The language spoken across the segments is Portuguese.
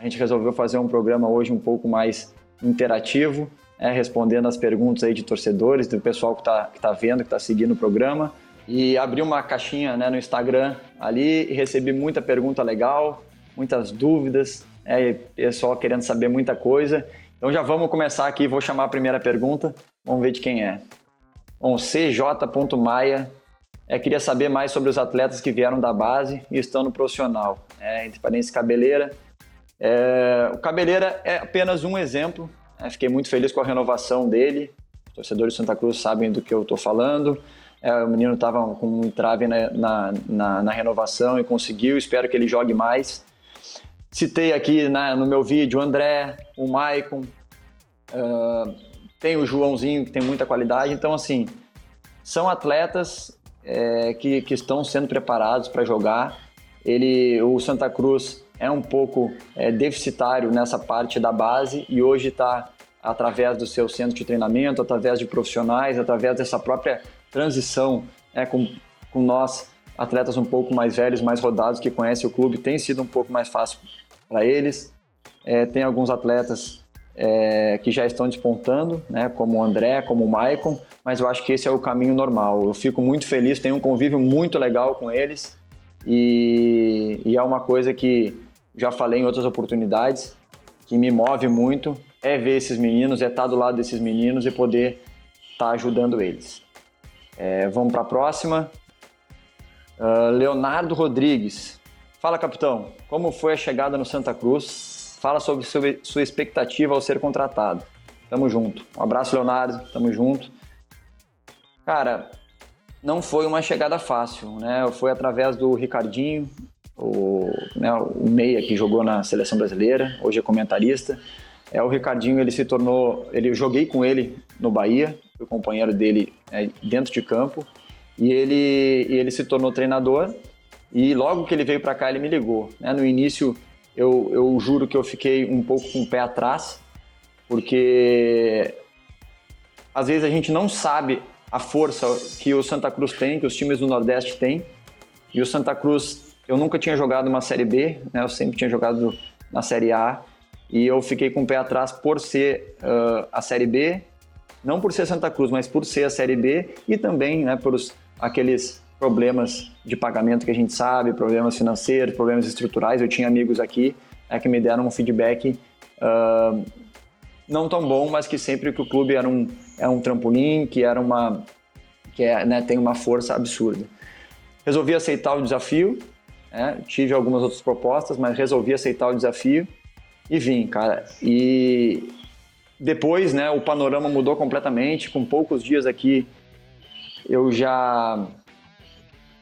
A gente resolveu fazer um programa hoje um pouco mais interativo, é, respondendo as perguntas aí de torcedores, do pessoal que está que tá vendo, que está seguindo o programa. E abri uma caixinha né, no Instagram ali e recebi muita pergunta legal, muitas dúvidas, é, pessoal querendo saber muita coisa. Então já vamos começar aqui, vou chamar a primeira pergunta, vamos ver de quem é. Bom, cj.maia é, queria saber mais sobre os atletas que vieram da base e estão no profissional. É, entre parênteses, Cabeleira, é, o Cabeleira é apenas um exemplo. Né? Fiquei muito feliz com a renovação dele. Torcedores de Santa Cruz sabem do que eu estou falando. É, o menino estava com um entrave na, na, na, na, renovação e conseguiu. Espero que ele jogue mais. Citei aqui na, no meu vídeo o André, o Maicon, uh, tem o Joãozinho, que tem muita qualidade. Então, assim, são atletas é, que, que estão sendo preparados para jogar. Ele, o Santa Cruz é um pouco é, deficitário nessa parte da base e hoje está através do seu centro de treinamento, através de profissionais, através dessa própria transição é, com, com nós, atletas um pouco mais velhos, mais rodados, que conhecem o clube, tem sido um pouco mais fácil para eles. É, tem alguns atletas é, que já estão despontando, né, como o André, como o Maicon, mas eu acho que esse é o caminho normal. Eu fico muito feliz, tenho um convívio muito legal com eles e, e é uma coisa que já falei em outras oportunidades, que me move muito é ver esses meninos, é estar do lado desses meninos e poder estar ajudando eles. É, vamos para a próxima. Uh, Leonardo Rodrigues. Fala, capitão. Como foi a chegada no Santa Cruz? Fala sobre, sobre sua expectativa ao ser contratado. Tamo junto. Um abraço, Leonardo. Tamo junto. Cara, não foi uma chegada fácil, né? Foi através do Ricardinho, o, né, o meia que jogou na seleção brasileira, hoje é comentarista. É o Ricardinho, ele se tornou, ele joguei com ele no Bahia, fui companheiro dele é, dentro de campo e ele e ele se tornou treinador e logo que ele veio para cá ele me ligou. Né? No início eu, eu juro que eu fiquei um pouco com o pé atrás porque às vezes a gente não sabe a força que o Santa Cruz tem, que os times do Nordeste têm e o Santa Cruz eu nunca tinha jogado uma Série B, né? eu sempre tinha jogado na Série A e eu fiquei com o pé atrás por ser uh, a Série B, não por ser Santa Cruz, mas por ser a Série B e também né, por os, aqueles problemas de pagamento que a gente sabe, problemas financeiros, problemas estruturais. Eu tinha amigos aqui né, que me deram um feedback uh, não tão bom, mas que sempre que o clube era um, é um trampolim, que era uma que é, né, tem uma força absurda. Resolvi aceitar o desafio né? Tive algumas outras propostas, mas resolvi aceitar o desafio e vim, cara. E depois, né, o panorama mudou completamente. Com poucos dias aqui, eu já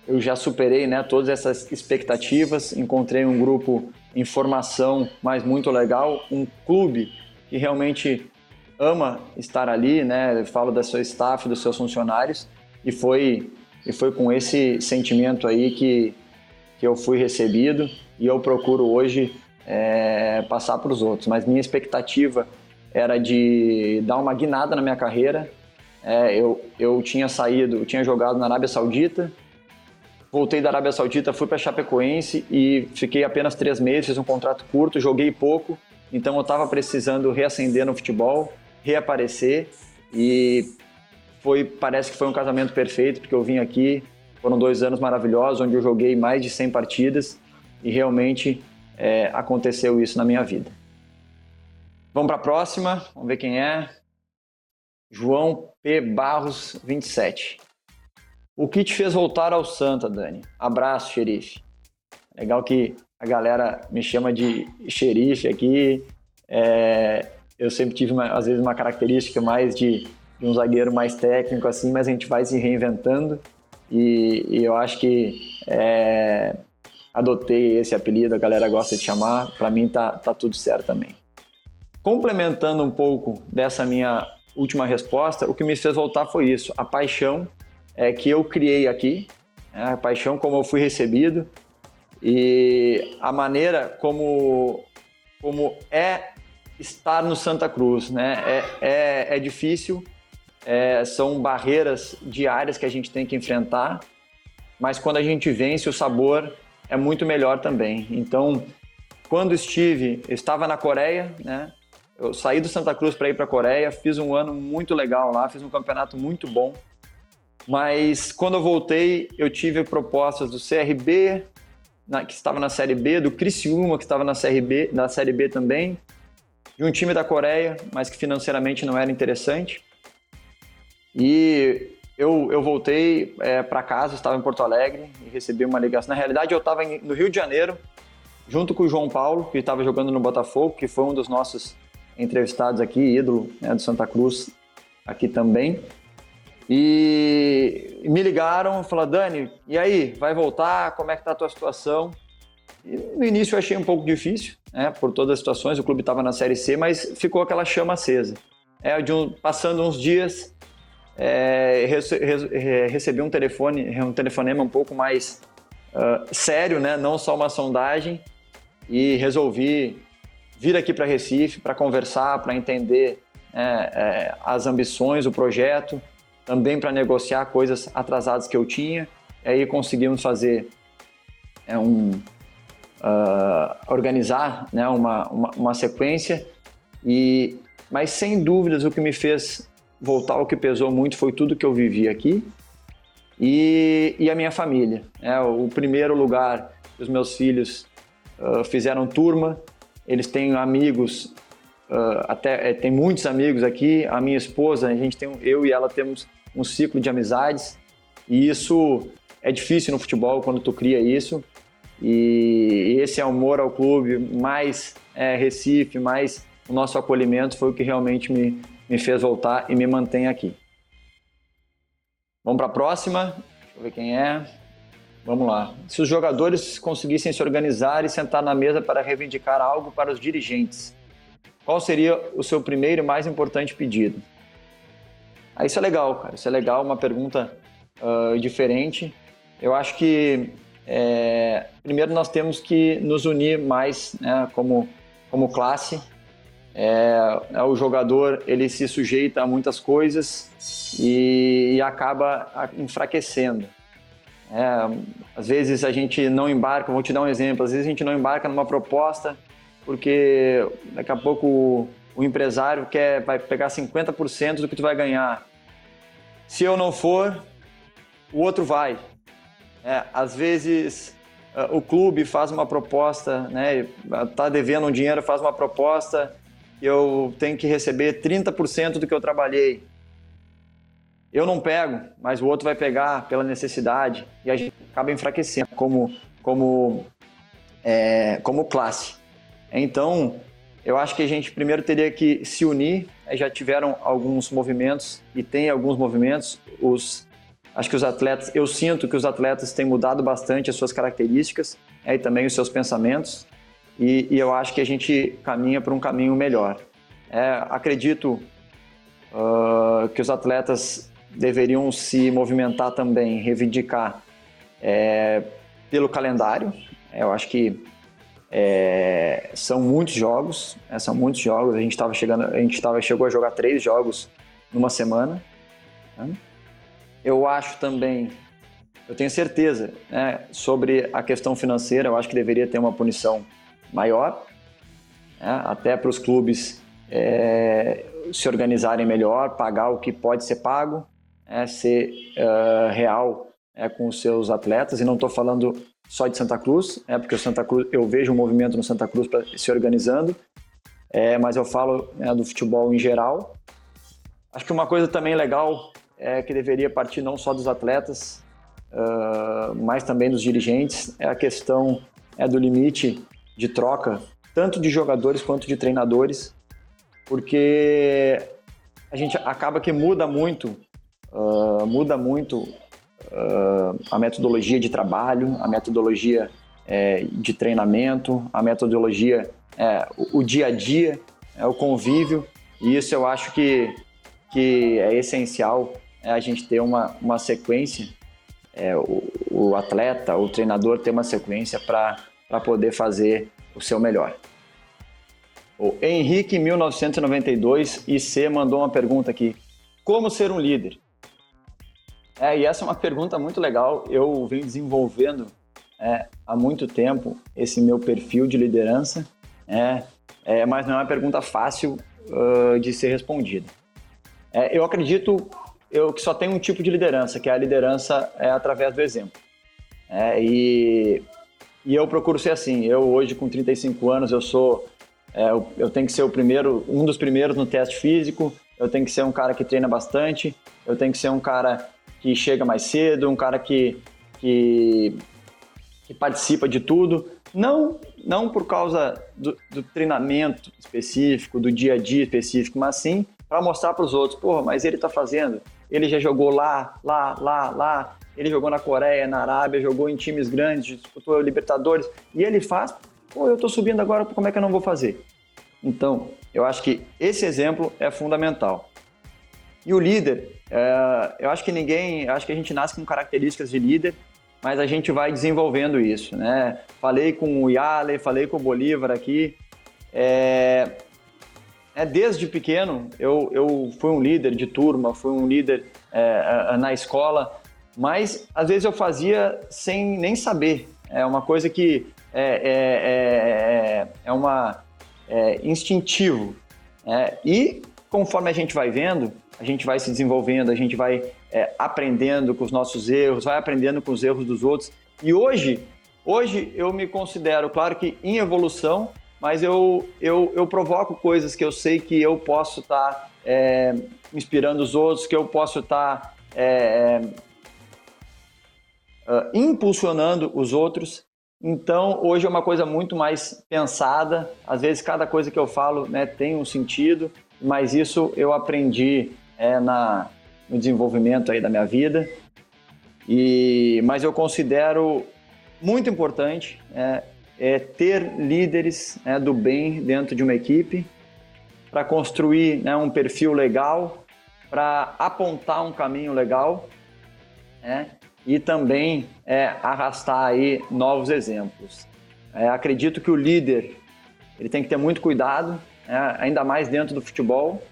eu já superei, né, todas essas expectativas. Encontrei um grupo em formação, mas muito legal, um clube que realmente ama estar ali, né? Falo da sua staff, dos seus funcionários e foi e foi com esse sentimento aí que que eu fui recebido e eu procuro hoje é, passar para os outros. Mas minha expectativa era de dar uma guinada na minha carreira. É, eu, eu tinha saído, eu tinha jogado na Arábia Saudita, voltei da Arábia Saudita, fui para Chapecoense e fiquei apenas três meses, fiz um contrato curto, joguei pouco, então eu estava precisando reacender no futebol, reaparecer e foi, parece que foi um casamento perfeito, porque eu vim aqui, foram dois anos maravilhosos, onde eu joguei mais de 100 partidas e realmente é, aconteceu isso na minha vida. Vamos para a próxima, vamos ver quem é. João P. Barros, 27. O que te fez voltar ao Santa, Dani? Abraço, xerife. Legal que a galera me chama de xerife aqui. É, eu sempre tive, uma, às vezes, uma característica mais de, de um zagueiro mais técnico, assim, mas a gente vai se reinventando. E, e eu acho que é, adotei esse apelido, a galera gosta de chamar, para mim tá, tá tudo certo também. Complementando um pouco dessa minha última resposta, o que me fez voltar foi isso, a paixão é, que eu criei aqui, né, a paixão como eu fui recebido e a maneira como, como é estar no Santa Cruz, né? É, é, é difícil, é, são barreiras diárias que a gente tem que enfrentar, mas quando a gente vence, o sabor é muito melhor também. Então, quando estive, eu estava na Coreia, né? Eu saí do Santa Cruz para ir para a Coreia, fiz um ano muito legal lá, fiz um campeonato muito bom. Mas quando eu voltei, eu tive propostas do CRB, na, que estava na Série B, do Criciúma, que estava na Série B, na Série B também, de um time da Coreia, mas que financeiramente não era interessante. E eu, eu voltei é, para casa, estava em Porto Alegre e recebi uma ligação. Na realidade, eu estava no Rio de Janeiro, junto com o João Paulo, que estava jogando no Botafogo, que foi um dos nossos entrevistados aqui, ídolo né, do Santa Cruz, aqui também. E me ligaram, falaram, Dani, e aí, vai voltar? Como é que tá a tua situação? E no início eu achei um pouco difícil, né, por todas as situações, o clube estava na Série C, mas ficou aquela chama acesa. É, um, passando uns dias, é, rece, recebi um telefone, um telefonema um pouco mais uh, sério, né, não só uma sondagem, e resolvi vir aqui para Recife para conversar, para entender é, é, as ambições, o projeto, também para negociar coisas atrasadas que eu tinha. E aí conseguimos fazer é, um, uh, organizar né, uma, uma, uma, sequência. E, mas sem dúvidas o que me fez voltar, o que pesou muito foi tudo que eu vivi aqui e, e a minha família. É, o primeiro lugar, os meus filhos uh, fizeram turma, eles têm amigos, uh, até é, tem muitos amigos aqui. A minha esposa, a gente tem, eu e ela temos um ciclo de amizades e isso é difícil no futebol quando tu cria isso e esse amor ao clube, mais é, Recife, mais o nosso acolhimento foi o que realmente me, me fez voltar e me mantém aqui. Vamos para a próxima. Deixa eu ver quem é. Vamos lá. Se os jogadores conseguissem se organizar e sentar na mesa para reivindicar algo para os dirigentes, qual seria o seu primeiro e mais importante pedido? Ah, isso é legal, cara. Isso é legal, uma pergunta uh, diferente. Eu acho que é, primeiro nós temos que nos unir mais né, como, como classe. É, é, o jogador ele se sujeita a muitas coisas e, e acaba enfraquecendo. É, às vezes a gente não embarca, vou te dar um exemplo, às vezes a gente não embarca numa proposta porque daqui a pouco o, o empresário quer, vai pegar 50% do que tu vai ganhar. Se eu não for, o outro vai. É, às vezes uh, o clube faz uma proposta, né, tá devendo um dinheiro, faz uma proposta eu tenho que receber 30% do que eu trabalhei. Eu não pego, mas o outro vai pegar pela necessidade e a gente acaba enfraquecendo como, como, é, como classe. Então, eu acho que a gente primeiro teria que se unir. Já tiveram alguns movimentos e tem alguns movimentos. Os, acho que os atletas, eu sinto que os atletas têm mudado bastante as suas características é, e também os seus pensamentos. E, e eu acho que a gente caminha para um caminho melhor. É, acredito uh, que os atletas deveriam se movimentar também, reivindicar é, pelo calendário. Eu acho que é, são muitos jogos, é, são muitos jogos. A gente estava chegando, a gente tava, chegou a jogar três jogos numa semana. Né? Eu acho também, eu tenho certeza né, sobre a questão financeira. Eu acho que deveria ter uma punição maior, né, até para os clubes é, se organizarem melhor, pagar o que pode ser pago, é, ser uh, real é, com os seus atletas. E não estou falando só de Santa Cruz, é porque o Santa Cruz, eu vejo um movimento no Santa Cruz pra, se organizando, é, mas eu falo do futebol em geral. Acho que uma coisa também legal é que deveria partir não só dos atletas, uh, mas também dos dirigentes, é a questão é, do limite de troca, tanto de jogadores quanto de treinadores, porque a gente acaba que muda muito, uh, muda muito uh, a metodologia de trabalho, a metodologia é, de treinamento, a metodologia, é, o, o, dia a dia, é, o convívio, e isso eu acho que, que é essencial é a gente ter uma, uma sequência, o, o atleta, o treinador ter uma sequência para poder fazer o seu melhor. O Henrique, 1992, IC, mandou uma pergunta aqui. Como ser um líder? É, e essa é uma pergunta muito legal. Eu venho desenvolvendo é, há muito tempo esse meu perfil de liderança, é, é mas não é uma pergunta fácil uh, de ser respondida. É, eu acredito eu, que só tem um tipo de liderança, que é a liderança é através do exemplo. É, e, e eu procuro ser assim. Eu hoje com 35 anos eu sou é, eu, eu tenho que ser o primeiro, um dos primeiros no teste físico. Eu tenho que ser um cara que treina bastante. Eu tenho que ser um cara que chega mais cedo, um cara que, que, que participa de tudo. Não, não por causa do, do, treinamento específico, do dia a dia específico, mas sim para mostrar para os outros, porra, mas ele está fazendo. Ele já jogou lá, lá, lá, lá. Ele jogou na Coreia, na Arábia, jogou em times grandes, disputou Libertadores. E ele faz, pô, eu estou subindo agora, como é que eu não vou fazer? Então, eu acho que esse exemplo é fundamental. E o líder, é, eu acho que ninguém, acho que a gente nasce com características de líder, mas a gente vai desenvolvendo isso, né? Falei com o Yale, falei com o Bolívar aqui. É, é desde pequeno eu, eu fui um líder de turma, fui um líder é, na escola, mas às vezes eu fazia sem nem saber. É uma coisa que é, é, é, é uma é, instintivo. É, e conforme a gente vai vendo, a gente vai se desenvolvendo, a gente vai é, aprendendo com os nossos erros, vai aprendendo com os erros dos outros. E hoje, hoje eu me considero, claro que em evolução, mas eu, eu, eu provoco coisas que eu sei que eu posso estar tá, é, inspirando os outros, que eu posso estar tá, é, uh, impulsionando os outros. Então, hoje é uma coisa muito mais pensada. Às vezes, cada coisa que eu falo né, tem um sentido, mas isso eu aprendi é, na, no desenvolvimento aí da minha vida. E, mas eu considero muito importante é, é ter líderes né, do bem dentro de uma equipe para construir né, um perfil legal, para apontar um caminho legal, né, e também é, arrastar aí novos exemplos. É, acredito que o líder ele tem que ter muito cuidado, é, ainda mais dentro do futebol,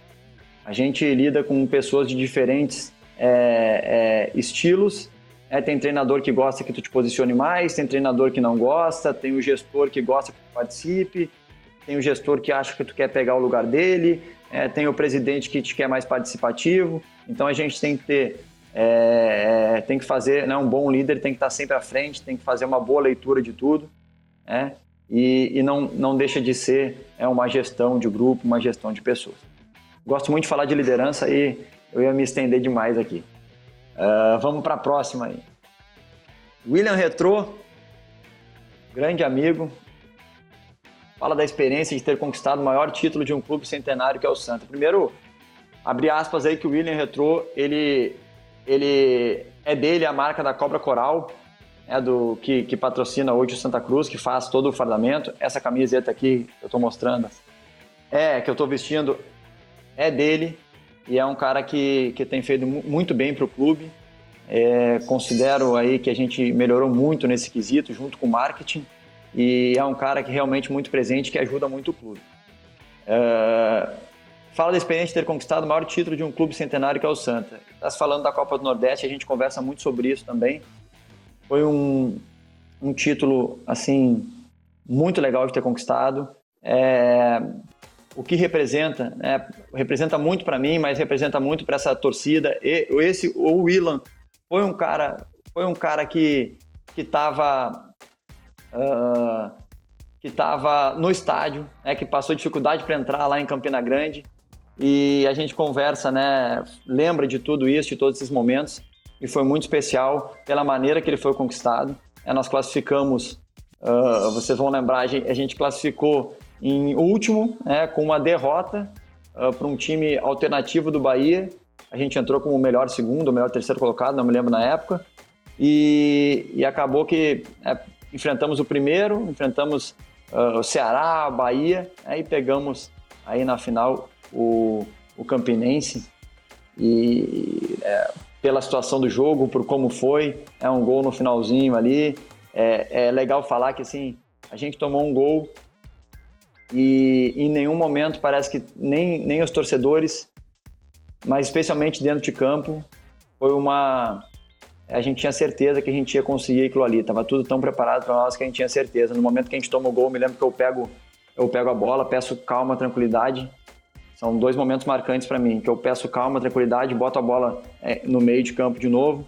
a gente lida com pessoas de diferentes é, é, estilos. É, tem treinador que gosta que tu te posicione mais, tem treinador que não gosta, tem o gestor que gosta que tu participe, tem o gestor que acha que tu quer pegar o lugar dele, tem o presidente que te quer mais participativo. Então a gente tem que ter, é, é, tem que fazer, né, um bom líder tem que estar sempre à frente, tem que fazer uma boa leitura de tudo, né, e, e não, não deixa de ser é, uma gestão de grupo, uma gestão de pessoas. Gosto muito de falar de liderança e eu ia me estender demais aqui. Uh, vamos para a próxima aí. William Retro, grande amigo, fala da experiência de ter conquistado o maior título de um clube centenário que é o Santa. Primeiro, abrir aspas aí que o William Retro, ele, ele é dele a marca da Cobra Coral, é do que, que patrocina hoje o Santa Cruz, que faz todo o fardamento. Essa camiseta aqui que eu estou mostrando, é que eu estou vestindo é dele e é um cara que, que tem feito muito bem para o clube. É, considero aí que a gente melhorou muito nesse quesito, junto com o marketing, e é um cara que realmente muito presente, que ajuda muito o clube. É, fala da experiência de ter conquistado o maior título de um clube centenário que é o Santa. Está falando da Copa do Nordeste, a gente conversa muito sobre isso também. Foi um, um título, assim, muito legal de ter conquistado. É, o que representa, né? representa muito para mim, mas representa muito para essa torcida. E esse o Willan foi um cara, foi um cara que que estava uh, que estava no estádio, né? que passou dificuldade para entrar lá em Campina Grande e a gente conversa, né? Lembra de tudo isso, de todos esses momentos e foi muito especial pela maneira que ele foi conquistado. É, nós classificamos, uh, vocês vão lembrar, a gente, a gente classificou em último, né, com uma derrota uh, para um time alternativo do Bahia. A gente entrou como o melhor segundo, o melhor terceiro colocado, não me lembro na época. E, e acabou que, é, enfrentamos o primeiro, enfrentamos uh, o Ceará, a Bahia, né, pegamos aí na final o, o Campinense e é, pela situação do jogo, por como foi, é um gol no finalzinho ali. É, é legal falar que assim a gente tomou um gol e em nenhum momento parece que nem, nem os torcedores, mas especialmente dentro de campo, foi uma a gente tinha certeza que a gente ia conseguir aquilo ali. Tava tudo tão preparado para nós que a gente tinha certeza. No momento que a gente toma o gol, me lembro que eu pego eu pego a bola, peço calma, tranquilidade. São dois momentos marcantes para mim, que eu peço calma, tranquilidade, boto a bola é, no meio de campo de novo.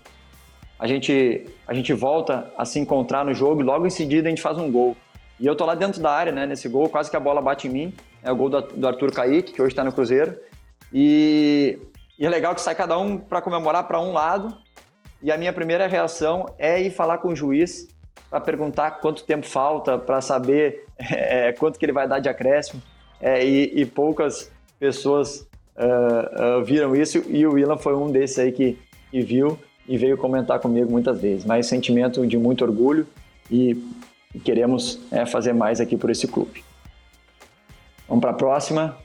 A gente a gente volta a se encontrar no jogo e logo em seguida a gente faz um gol. E eu tô lá dentro da área, né, nesse gol, quase que a bola bate em mim. É o gol do, do Arthur Kaique, que hoje está no Cruzeiro. E, e é legal que sai cada um para comemorar para um lado e a minha primeira reação é ir falar com o juiz para perguntar quanto tempo falta, para saber é, quanto que ele vai dar de acréscimo. É, e, e, poucas pessoas uh, uh, viram isso e o Willan foi um desses aí que, que viu e veio comentar comigo muitas vezes. Mas sentimento de muito orgulho e, queremos é, fazer mais aqui por esse clube. Vamos para a próxima.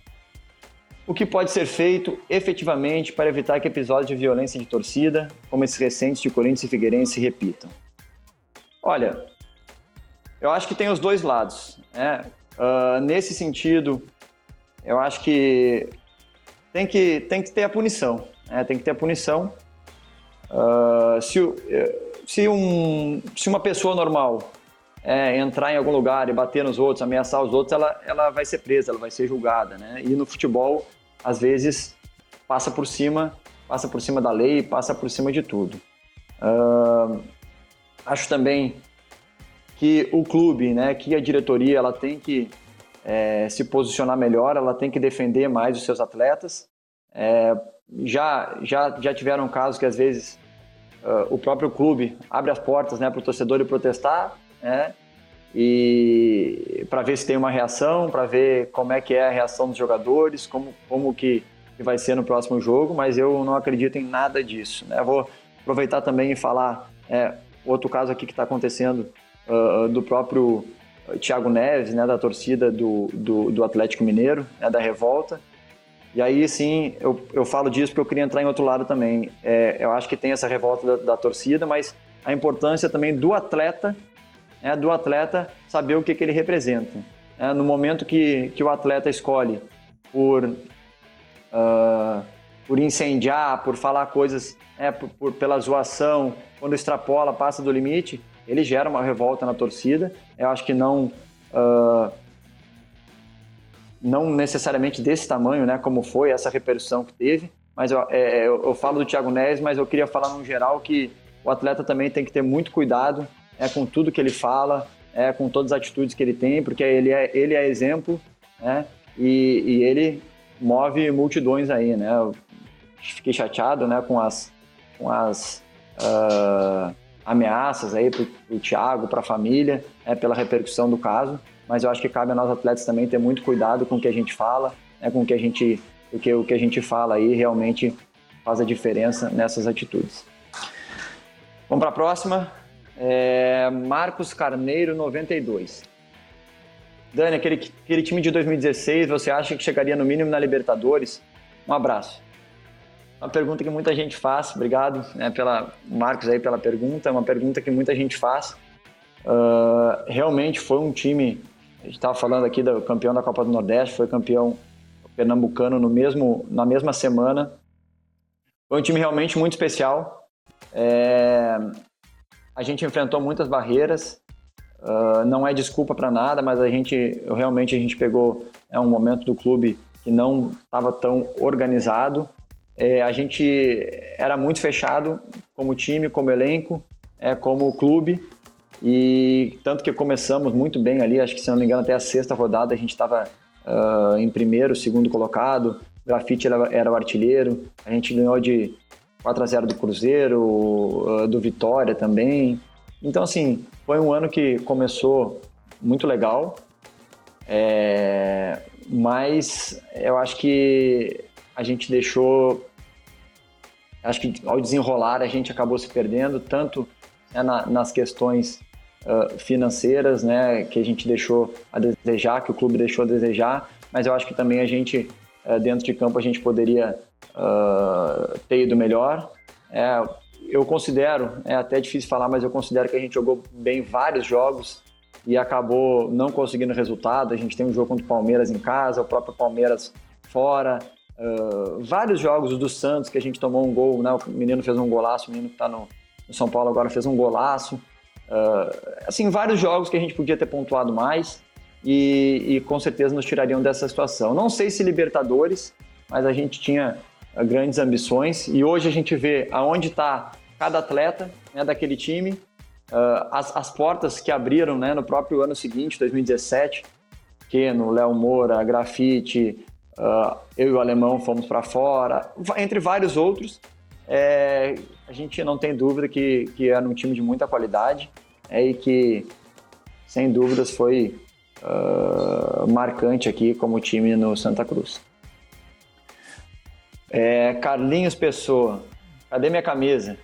O que pode ser feito efetivamente para evitar que episódios de violência de torcida, como esses recentes de Corinthians e Figueirense, se repitam? Olha, eu acho que tem os dois lados. Né? Uh, nesse sentido, eu acho que tem que, tem que ter a punição. Né? Tem que ter a punição. Uh, se, se, um, se uma pessoa normal é, entrar em algum lugar e bater nos outros, ameaçar os outros, ela, ela vai ser presa, ela vai ser julgada, né? E no futebol, às vezes, passa por cima, passa por cima da lei, passa por cima de tudo. Uh, acho também que o clube, né, que a diretoria, ela tem que é, se posicionar melhor, ela tem que defender mais os seus atletas. É, já, já, já tiveram casos que às vezes uh, o próprio clube abre as portas né, para o torcedor ir protestar, né? E para ver se tem uma reação, para ver como é que é a reação dos jogadores, como, como que, que vai ser no próximo jogo, mas eu não acredito em nada disso. Né? vou aproveitar também e falar é, outro caso aqui que está acontecendo uh, do próprio Thiago Neves, né, da torcida do, do, do Atlético Mineiro, né, da revolta. E aí sim, eu, eu falo disso porque eu queria entrar em outro lado também. É, eu acho que tem essa revolta da, da torcida, mas a importância também do atleta é, do atleta saber o que, que ele representa. É, no momento que, que o atleta escolhe por, uh, por incendiar, por falar coisas é, por, por, pela zoação, quando extrapola, passa do limite, ele gera uma revolta na torcida. Eu acho que não. Uh, não necessariamente desse tamanho, né, como foi essa repercussão que teve, mas eu, é, eu, eu falo do Thiago Neves, mas eu queria falar no geral que o atleta também tem que ter muito cuidado é com tudo que ele fala, é com todas as atitudes que ele tem, porque ele é, ele é exemplo, né? E, e ele move multidões aí, né? Eu fiquei chateado, né, com as, com as uh, ameaças aí pro, pro Thiago, para a família, né, pela repercussão do caso, mas eu acho que cabe a nós atletas também ter muito cuidado com o que a gente fala, né, com o que a gente, porque o que a gente fala aí realmente faz a diferença nessas atitudes. Vamos para a próxima. É, Marcos Carneiro, 92. Dani, aquele, aquele time de 2016, você acha que chegaria no mínimo na Libertadores? Um abraço. Uma pergunta que muita gente faz, obrigado né, pela Marcos aí pela pergunta, uma pergunta que muita gente faz. Uh, realmente foi um time, a gente estava falando aqui do campeão da Copa do Nordeste, foi campeão pernambucano no mesmo, na mesma semana. Foi um time realmente muito especial. É, a gente enfrentou muitas barreiras, uh, não é desculpa para nada, mas a gente realmente a gente pegou é um momento do clube que não estava tão organizado. É, a gente era muito fechado como time, como elenco, é, como clube. E tanto que começamos muito bem ali, acho que se não me engano até a sexta rodada a gente estava uh, em primeiro, segundo colocado, o Grafite era, era o artilheiro, a gente ganhou de 4 a 0 do Cruzeiro, ah, do Vitória também. Então, assim, foi um ano que começou muito legal, é, mas eu acho que a gente deixou. Acho que ao desenrolar a gente acabou se perdendo, tanto né, na, nas questões uh, financeiras, né, que a gente deixou a desejar, que o clube deixou a desejar, mas eu acho que também a gente, uh, dentro de campo, a gente poderia uh, ter ido melhor. É, eu considero, é até difícil falar, mas eu considero que a gente jogou bem vários jogos e acabou não conseguindo resultado. A gente tem um jogo contra o Palmeiras em casa, o próprio Palmeiras fora. Uh, vários jogos do Santos que a gente tomou um gol, né? O menino fez um golaço, o menino que está no, no, São Paulo agora fez um golaço. Uh, assim, vários jogos que a gente podia ter pontuado mais e, e, com certeza nos tirariam dessa situação. Não sei se Libertadores, mas a gente tinha uh, grandes ambições e hoje a gente vê aonde está cada atleta né, daquele time Uh, as, as, portas que abriram né, no próprio ano seguinte, 2017, que no Léo Moura, Grafite, uh, eu e o Alemão fomos para fora, entre vários outros, é, a gente não tem dúvida que, que era um time de muita qualidade é, e que, sem dúvidas, foi uh, marcante aqui como time no Santa Cruz. É, Carlinhos Pessoa, cadê minha camisa?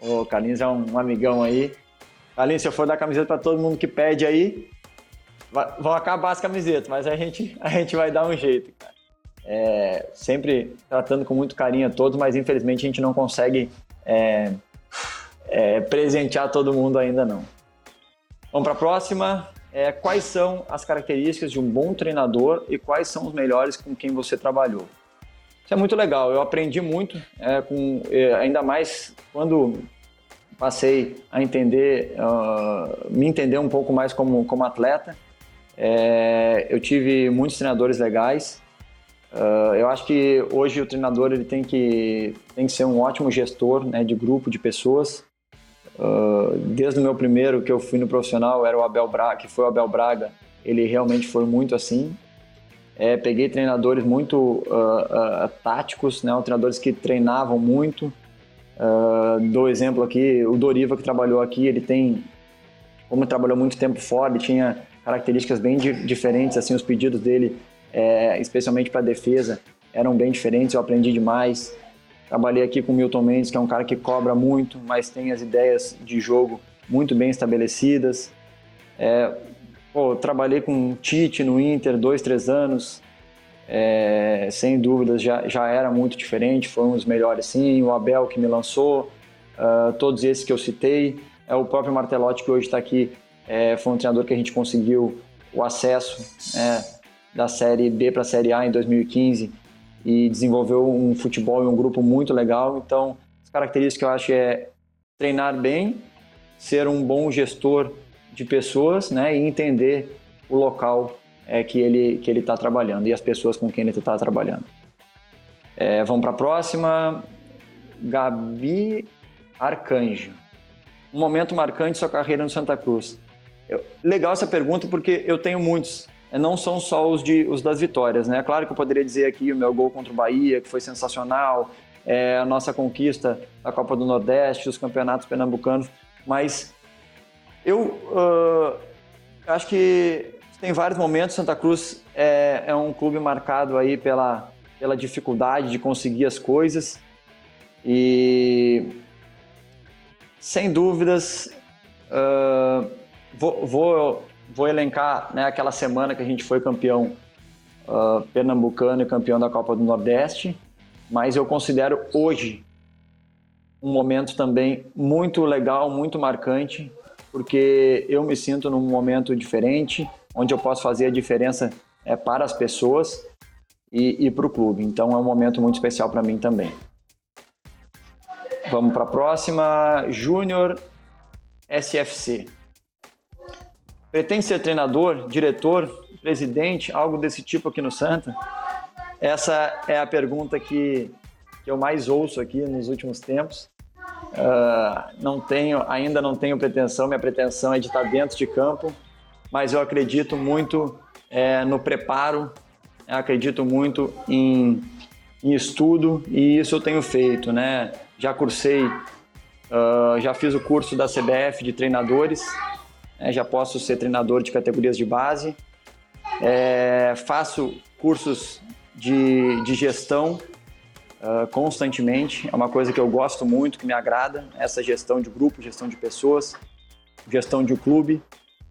O Carlinhos é um, um amigão aí, Aline, se eu for dar camiseta para todo mundo que pede aí, vão acabar as camisetas, mas a gente, a gente vai dar um jeito, cara. É, sempre tratando com muito carinho a todos, mas infelizmente a gente não consegue é, é, presentear todo mundo ainda não. Vamos para a próxima. É, quais são as características de um bom treinador e quais são os melhores com quem você trabalhou? Isso é muito legal. Eu aprendi muito, é, com, é, ainda mais quando passei a entender, uh, me entender um pouco mais como, como atleta. Eu tive muitos treinadores legais. Uh, eu acho que hoje o treinador ele tem que, tem que ser um ótimo gestor né, de grupo, de pessoas. Uh, desde o meu primeiro que eu fui no profissional, era o Abel Braga, que foi o Abel Braga, ele realmente foi muito assim. É, peguei treinadores muito táticos, né, treinadores que treinavam muito, Uh, dou exemplo aqui, o Doriva que trabalhou aqui, ele tem, como trabalhou muito tempo fora, ele tinha características bem di diferentes, assim, os pedidos dele, é, especialmente para defesa, eram bem diferentes, eu aprendi demais. Trabalhei aqui com o Milton Mendes, que é um cara que cobra muito, mas tem as ideias de jogo muito bem estabelecidas. É, pô, trabalhei com o Tite no Inter, dois, três anos, é, sem dúvidas já, já era muito diferente, foi um dos melhores sim, o Abel que me lançou, uh, todos esses que eu citei, é o próprio Martelotti que hoje está aqui, é, foi um treinador que a gente conseguiu o acesso é, da Série B para a Série A em 2015 e desenvolveu um futebol e um grupo muito legal, então as características que eu acho é treinar bem, ser um bom gestor de pessoas né, e entender o local é, que ele que ele está trabalhando e as pessoas com quem ele está trabalhando. É, vamos para a próxima. Gabi Arcanjo. Um momento marcante sua carreira no Santa Cruz. Eu, legal essa pergunta porque eu tenho muitos. É, não são só os, de, os das vitórias, né? Claro que eu poderia dizer aqui o meu gol contra o Bahia, que foi sensacional, é, a nossa conquista da Copa do Nordeste, os campeonatos pernambucanos, mas eu uh, acho que tem vários momentos. Santa Cruz é, é um clube marcado aí pela, pela dificuldade de conseguir as coisas e sem dúvidas uh, vou, vou, vou, elencar né, aquela semana que a gente foi campeão uh, pernambucano e campeão da Copa do Nordeste, mas eu considero hoje um momento também muito legal, muito marcante, porque eu me sinto num momento diferente, onde eu posso fazer a diferença é, para as pessoas e, e para o clube. Então é um momento muito especial para mim também. Vamos para a próxima. Júnior SFC. Pretende ser treinador, diretor, presidente, algo desse tipo aqui no Santa? Essa é a pergunta que, que eu mais ouço aqui nos últimos tempos. Uh, não tenho, ainda não tenho pretensão, minha pretensão é de estar dentro de campo, mas eu acredito muito é, no preparo, acredito muito em, em, estudo e isso eu tenho feito, né? Já cursei, uh, já fiz o curso da CBF de treinadores, né? já posso ser treinador de categorias de base, é, faço cursos de, de gestão uh, constantemente, é uma coisa que eu gosto muito, que me agrada, essa gestão de grupo, gestão de pessoas. gestão de clube.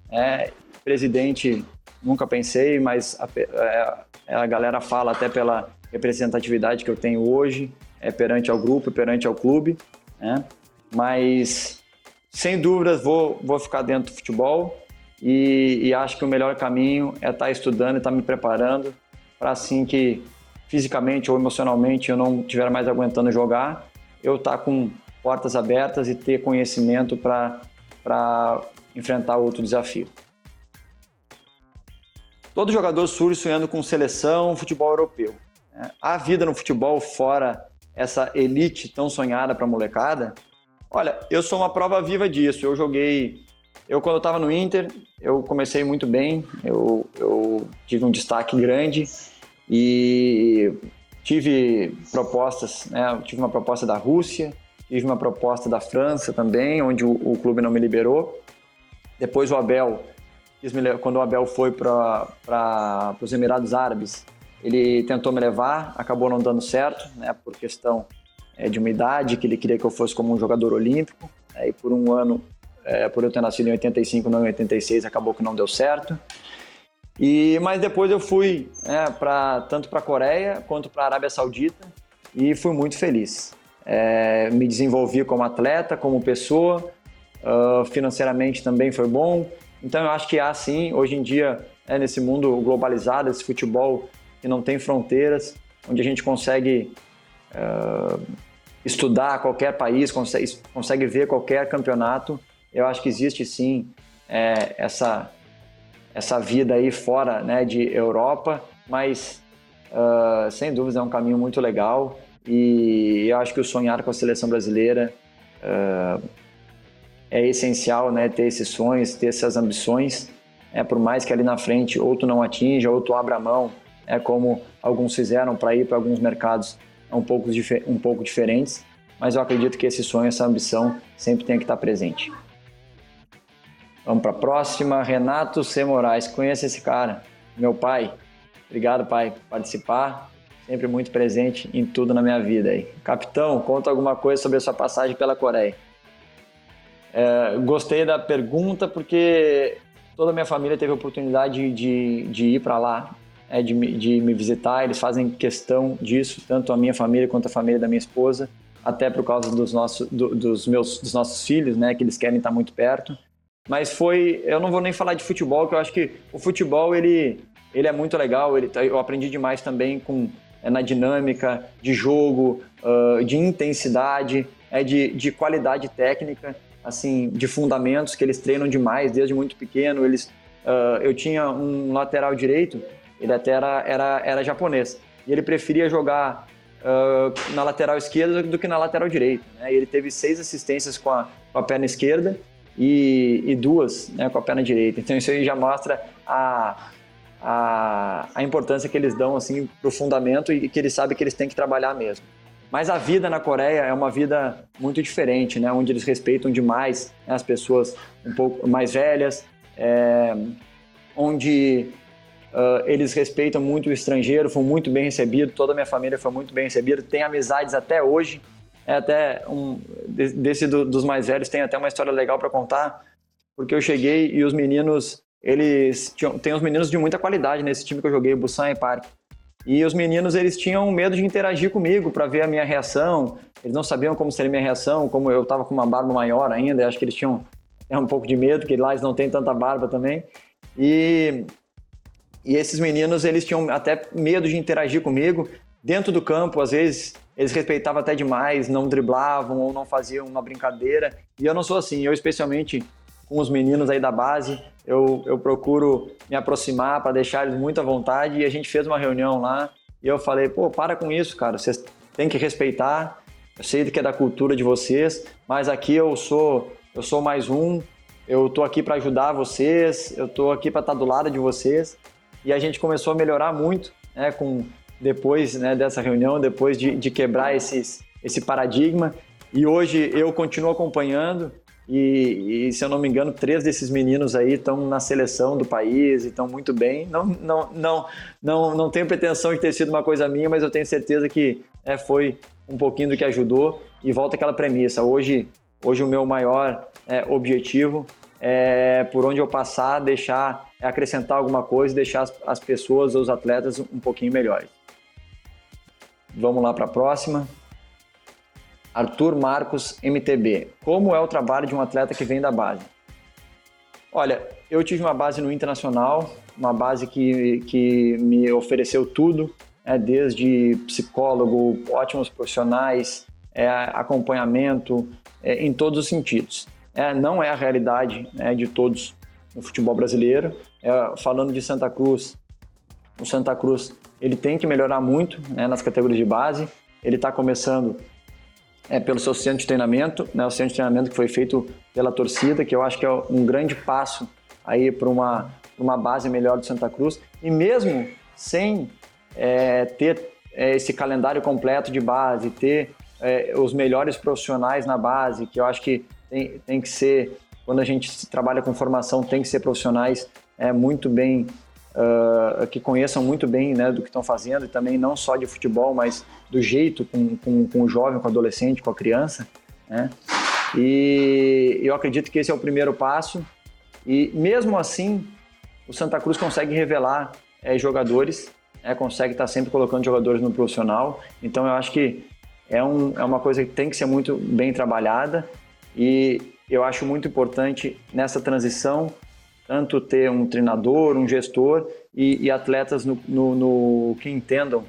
É, presidente, nunca pensei, mas a, a, é, a, galera fala até pela representatividade que eu tenho hoje, é, perante ao grupo, perante ao clube. Né? Mas, sem dúvidas, vou, vou ficar dentro do futebol e, e acho que o melhor caminho é estar estudando e estar me preparando para assim que fisicamente ou emocionalmente eu não estiver mais aguentando jogar, eu estar com portas abertas e ter conhecimento para enfrentar outro desafio. Todo jogador surge sonhando com seleção, futebol europeu. Né? A vida no futebol fora essa elite tão sonhada para a molecada? Olha, eu sou uma prova viva disso. Eu joguei eu, quando estava no Inter, eu comecei muito bem, eu, eu tive um destaque grande e tive propostas, né? Eu tive uma proposta da Rússia, tive uma proposta da França também, onde o, o clube não me liberou. Depois o Abel, quando o Abel foi para os Emirados Árabes, ele tentou me levar, acabou não dando certo, né? Por questão é, de uma idade, que ele queria que eu fosse como um jogador olímpico. Aí por um ano é, por eu ter nascido em 85, não em 86, acabou que não deu certo. E mas depois eu fui é, para tanto para a Coreia quanto para a Arábia Saudita e fui muito feliz. É, me desenvolvi como atleta, como pessoa, uh, financeiramente também foi bom. Então eu acho que há sim, hoje em dia, é, nesse mundo globalizado, esse futebol que não tem fronteiras, onde a gente consegue uh, estudar qualquer país, consegue, consegue ver qualquer campeonato eu acho que existe sim é, essa, essa vida aí fora né, de Europa, mas uh, sem dúvida é um caminho muito legal e eu acho que o sonhar com a seleção brasileira uh, é essencial, né, ter esses sonhos, ter essas ambições, é, por mais que ali na frente ou tu não atinja ou tu abra mão, é como alguns fizeram para ir para alguns mercados um pouco, um pouco diferentes, mas eu acredito que esse sonho, essa ambição sempre tem que estar presente. Vamos para a próxima. Renato C. Moraes. Conheço esse cara, meu pai. Obrigado, pai, por participar. Sempre muito presente em tudo na minha vida aí. Capitão, conta alguma coisa sobre a sua passagem pela Coreia. É, gostei da pergunta porque toda a minha família teve a oportunidade de, de ir para lá, é, de, de me visitar. Eles fazem questão disso, tanto a minha família quanto a família da minha esposa, até por causa dos nossos, do, dos meus, dos nossos filhos, né, que eles querem estar muito perto. Mas foi, eu não vou nem falar de futebol, que eu acho que o futebol ele, ele é muito legal. Ele, eu aprendi demais também com é, na dinâmica de jogo, uh, de intensidade, é de, de qualidade técnica, assim, de fundamentos que eles treinam demais desde muito pequeno. Eles, uh, eu tinha um lateral direito, ele até era, era, era japonês e ele preferia jogar uh, na lateral esquerda do que na lateral direita. Né? ele teve seis assistências com a, com a perna esquerda e, e duas né, com a perna direita. Então isso aí já mostra a, a, a importância que eles dão assim para o fundamento e que eles sabem que eles têm que trabalhar mesmo. Mas a vida na Coreia é uma vida muito diferente, né? onde eles respeitam demais né, as pessoas um pouco mais velhas, é, onde uh, eles respeitam muito o estrangeiro, foi muito bem recebido, toda a minha família foi muito bem recebida, tem amizades até hoje é até um desse do, dos mais velhos tem até uma história legal para contar, porque eu cheguei e os meninos, eles tinham, tem uns meninos de muita qualidade nesse time que eu joguei, Busan e Parque. E os meninos, eles tinham medo de interagir comigo para ver a minha reação. Eles não sabiam como seria a minha reação, como eu estava com uma barba maior ainda, acho que eles tinham um pouco de medo, porque lá eles não têm tanta barba também. E e esses meninos, eles tinham até medo de interagir comigo dentro do campo, às vezes eles respeitavam até demais, não driblavam ou não faziam uma brincadeira. E eu não sou assim, eu especialmente com os meninos aí da base, eu, eu procuro me aproximar para deixar eles muito à vontade. E a gente fez uma reunião lá e eu falei, pô, para com isso, cara, vocês têm que respeitar. Eu sei que é da cultura de vocês, mas aqui eu sou, eu sou mais um. Eu tô aqui para ajudar vocês, eu tô aqui para estar tá do lado de vocês. E a gente começou a melhorar muito, né, com depois né, dessa reunião, depois de, de quebrar esses, esse paradigma. E hoje eu continuo acompanhando e, e, se eu não me engano, três desses meninos aí estão na seleção do país e estão muito bem. Não, não, não, não, não tenho pretensão de ter sido uma coisa minha, mas eu tenho certeza que é, foi um pouquinho do que ajudou. E volta aquela premissa. Hoje, hoje o meu maior é, objetivo é, por onde eu passar, deixar, acrescentar alguma coisa e deixar as, as pessoas, os atletas um pouquinho melhores. Vamos lá para a próxima. Arthur Marcos, MTB. Como é o trabalho de um atleta que vem da base? Olha, eu tive uma base no Internacional, uma base que, que me ofereceu tudo, é, desde psicólogo, ótimos profissionais, é, acompanhamento, é, em todos os sentidos. É, não é a realidade né, de todos no futebol brasileiro. É, falando de Santa Cruz, o Santa Cruz ele tem que melhorar muito né, nas categorias de base. Ele está começando é, pelo seu centro de treinamento, né, o centro de treinamento que foi feito pela torcida, que eu acho que é um grande passo aí para uma, uma base melhor do Santa Cruz. E mesmo sem é, ter é, esse calendário completo de base, ter é, os melhores profissionais na base, que eu acho que tem, tem que ser, quando a gente trabalha com formação, tem que ser profissionais é, muito bem uh, que conheçam muito bem né, do que estão fazendo e também não só de futebol, mas do jeito com, com, com o jovem, com o adolescente, com a criança. Né? E eu acredito que esse é o primeiro passo. E mesmo assim, o Santa Cruz consegue revelar é, jogadores, é, consegue estar sempre colocando jogadores no profissional. Então eu acho que é, um, é uma coisa que tem que ser muito bem trabalhada e eu acho muito importante nessa transição tanto ter um treinador, um gestor e, e atletas no, no, no, que entendam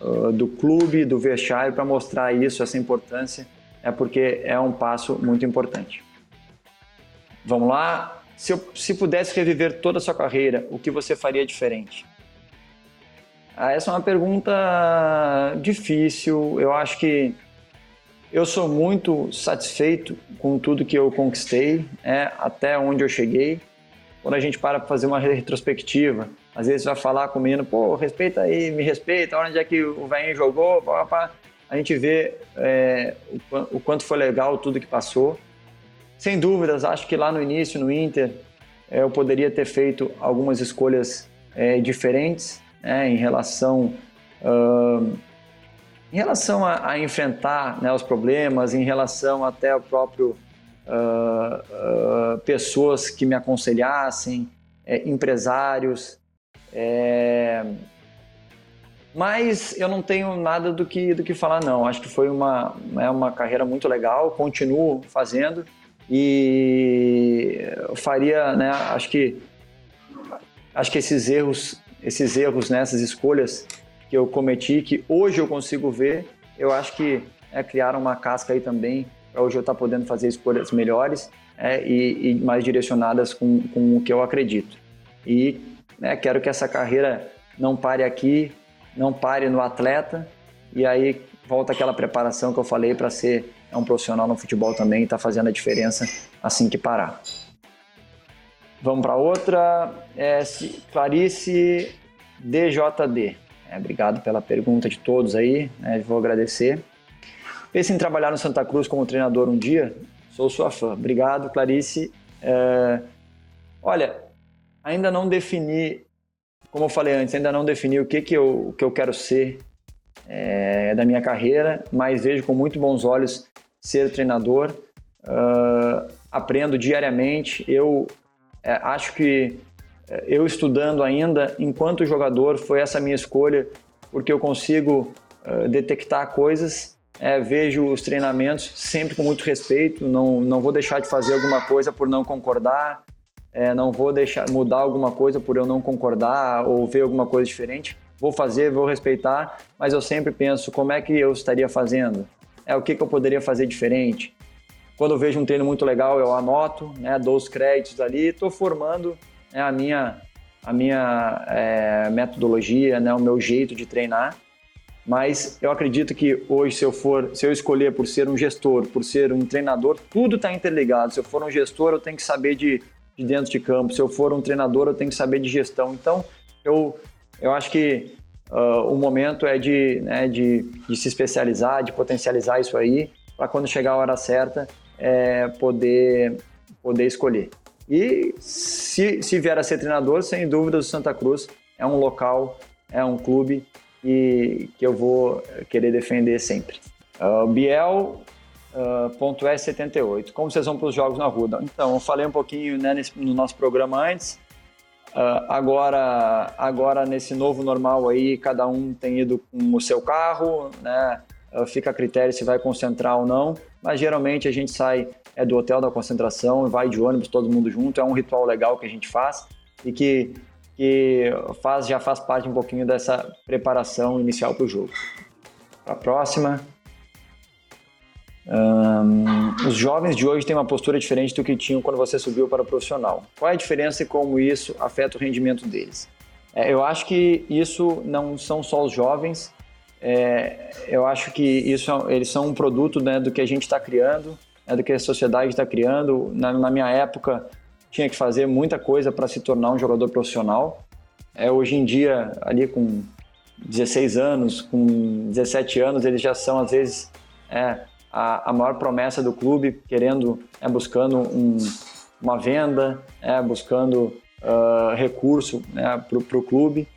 uh, do clube, do vestiário, para mostrar isso, essa importância, é porque é um passo muito importante. Vamos lá? Se, eu, se pudesse reviver toda a sua carreira, o que você faria diferente? Ah, essa é uma pergunta difícil. Eu acho que eu sou muito satisfeito com tudo que eu conquistei, é, até onde eu cheguei quando a gente para para fazer uma retrospectiva, às vezes vai falar com o menino, pô, respeita aí, me respeita, onde é que o velhinho jogou, pá, pá. a gente vê é, o, o, quanto foi legal tudo que passou. Sem dúvidas, acho que lá no início, no Inter, é, eu poderia ter feito algumas escolhas é, diferentes né, em relação uh, em relação a, a enfrentar né, os problemas, em relação até ao próprio uh, uh, pessoas que me aconselhassem, é, empresários. É... Mas eu não tenho nada do que, do que falar, não. Acho que foi uma, é uma carreira muito legal, continuo fazendo e faria, né, acho que acho que esses erros, esses erros né, escolhas que eu cometi, que hoje eu consigo ver, eu acho que é, criaram uma casca aí também para hoje eu estar tá podendo fazer escolhas melhores é, e, e, mais direcionadas com, com o que eu acredito. E né, quero que essa carreira não pare aqui, não pare no atleta, e aí volta aquela preparação que eu falei para ser um profissional no futebol também e está fazendo a diferença assim que parar. Vamos para outra. É, Clarice DJD. É, obrigado pela pergunta de todos aí, né, vou agradecer. Pense em trabalhar no Santa Cruz como treinador um dia? Sou sua fã. Obrigado, Clarice. É... Olha, ainda não defini, como eu falei antes, ainda não defini o que, que, eu, que eu quero ser é, da minha carreira, mas vejo com muito bons olhos ser treinador. Uh, aprendo diariamente. Eu é, acho que eu estudando ainda, enquanto jogador, foi essa minha escolha, porque eu consigo uh, detectar coisas é, vejo os treinamentos sempre com muito respeito, não, não vou deixar de fazer alguma coisa por não concordar, é, não vou deixar mudar alguma coisa por eu não concordar ou ver alguma coisa diferente. Vou fazer, vou respeitar, mas eu sempre penso como é que eu estaria fazendo, é o que, que eu poderia fazer diferente. Quando eu vejo um treino muito legal, eu anoto, né, dou os créditos ali, estou formando né, a minha, a minha é, metodologia, né, o meu jeito de treinar mas eu acredito que hoje, se eu for, se eu escolher por ser um gestor, por ser um treinador, tudo está interligado. Se eu for um gestor, eu tenho que saber de, de dentro de campo. Se eu for um treinador, eu tenho que saber de gestão. Então, eu, eu acho que uh, o momento é de, né, de, de se especializar, de potencializar isso aí, para quando chegar a hora certa, é, poder, poder escolher. E se, se vier a ser treinador, sem dúvida, o Santa Cruz é um local, é um clube e que eu vou querer defender sempre. Uh, Biel, uh, ponto S78. Como vocês vão para os jogos na Ruda? Então, eu falei um pouquinho né, nesse, no nosso programa antes. Uh, agora, agora, nesse novo normal aí, cada um tem ido com o seu carro, né? Uh, fica a critério se vai concentrar ou não. Mas geralmente a gente sai é do hotel da concentração vai de ônibus todo mundo junto. É um ritual legal que a gente faz e que, que faz, já faz parte um pouquinho dessa preparação inicial para o jogo. Para a próxima. Um, os jovens de hoje têm uma postura diferente do que tinham quando você subiu para o profissional. Qual é a diferença e como isso afeta o rendimento deles? É, eu acho que isso não são só os jovens. É, eu acho que isso eles são um produto né, do que a gente está criando, né, do que a sociedade está criando. Na, na, minha época tinha que fazer muita coisa para se tornar um jogador profissional. É, hoje em dia, ali com 16 anos, com 17 anos, eles já são às vezes é, a, a maior promessa do clube, querendo, é, buscando um, uma venda, é, buscando uh, recurso né, para o clube.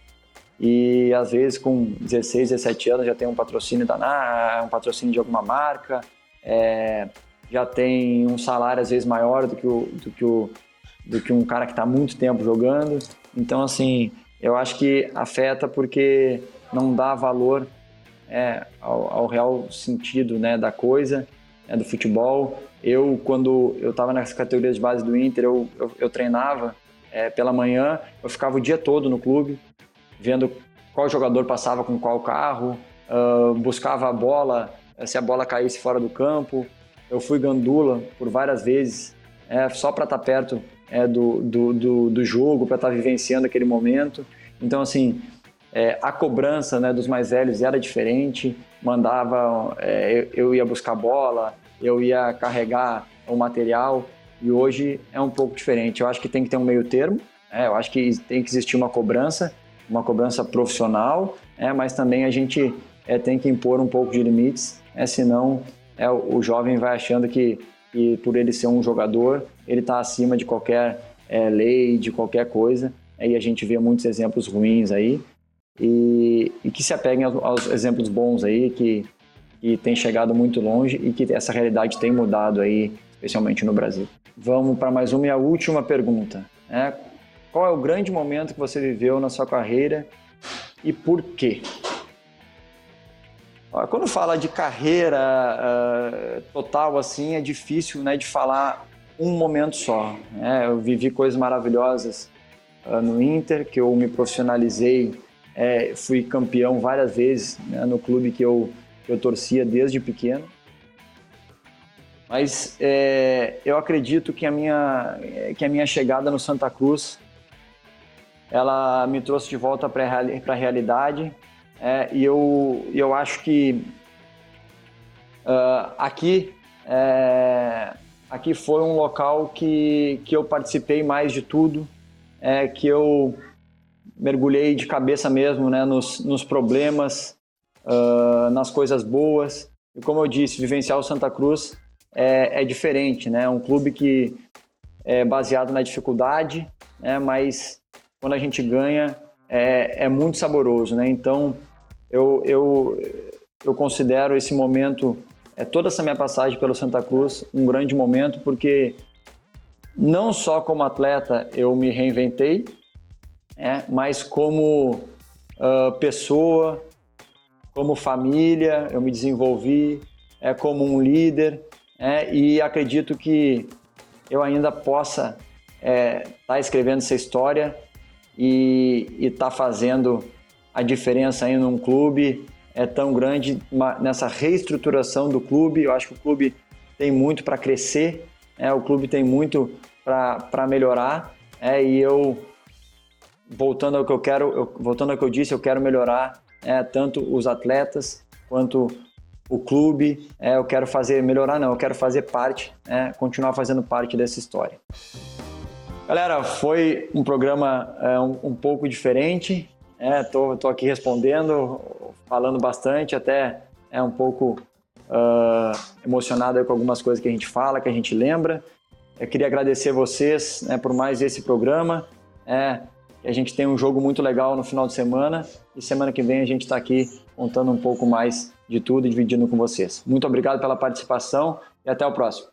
E às vezes com 16, 17 anos já tem um patrocínio da um patrocínio de alguma marca, é, já tem um salário às vezes maior do que, o, do que, o, do que um cara que está muito tempo jogando. Então, assim, eu acho que afeta porque não dá valor é, ao, ao, real sentido né, da coisa, né, do futebol. Eu, quando eu estava nas categorias de base do Inter, eu, eu, eu treinava é, pela manhã, eu ficava o dia todo no clube, vendo qual jogador passava com qual carro, uh, buscava a bola, eh, se a bola caísse fora do campo. Eu fui gandula por várias vezes, é, só para estar tá perto é, do, do, do, do jogo, para estar tá vivenciando aquele momento. Então, assim, é, a cobrança né, dos mais velhos era diferente, mandava, é, eu ia buscar bola, eu ia carregar o material e hoje é um pouco diferente. Eu acho que tem que ter um meio termo, é, eu acho que tem que existir uma cobrança, uma cobrança profissional, é, mas também a gente é, tem que impor um pouco de limites, é, senão é, o, jovem vai achando que, que, por ele ser um jogador, ele está acima de qualquer é, lei, de qualquer coisa, é, e a gente vê muitos exemplos ruins aí, e, e que se apeguem aos, aos, exemplos bons aí, que, que tem chegado muito longe e que essa realidade tem mudado aí, especialmente no Brasil. Vamos para mais uma e a última pergunta. Né? Qual é o grande momento que você viveu na sua carreira e por quê? Quando fala de carreira uh, total assim, é difícil né, de falar um momento só. Né? Eu vivi coisas maravilhosas uh, no Inter, que eu me profissionalizei é, fui campeão várias vezes né, no clube que eu, que eu torcia desde pequeno. Mas é, eu acredito que a, minha, que a minha chegada no Santa Cruz ela me trouxe de volta para a realidade é, e eu, eu acho que uh, aqui, é, aqui foi um local que, que eu participei mais de tudo, é, que eu mergulhei de cabeça mesmo né, nos, nos problemas, uh, nas coisas boas. E como eu disse, vivenciar o Santa Cruz é, é diferente, né? É um clube que é baseado na dificuldade, né? mas quando a gente ganha é, é muito saboroso, né? Então eu, eu, eu considero esse momento, é, toda essa minha passagem pelo Santa Cruz, um grande momento, porque não só como atleta eu me reinventei, é, mas como uh, pessoa, como família, eu me desenvolvi é, como um líder é, e acredito que eu ainda possa estar é, tá escrevendo essa história e estar tá fazendo a diferença aí num clube é tão grande nessa reestruturação do clube. Eu acho que o clube tem muito para crescer, é, o clube tem muito para melhorar é, e eu voltando ao que eu quero, eu, voltando ao que eu disse, eu quero melhorar é, tanto os atletas quanto o clube. É, eu quero fazer melhorar, não, eu quero fazer parte, é, continuar fazendo parte dessa história. Galera, foi um programa é, um, um, pouco diferente. Estou é, aqui respondendo, falando bastante, até é um pouco uh, emocionado com algumas coisas que a gente fala, que a gente lembra. Eu queria agradecer vocês né, por mais esse programa. É, a gente tem um jogo muito legal no final de semana e semana que vem a gente está aqui contando um pouco mais de tudo e dividindo com vocês. Muito obrigado pela participação e até o próximo.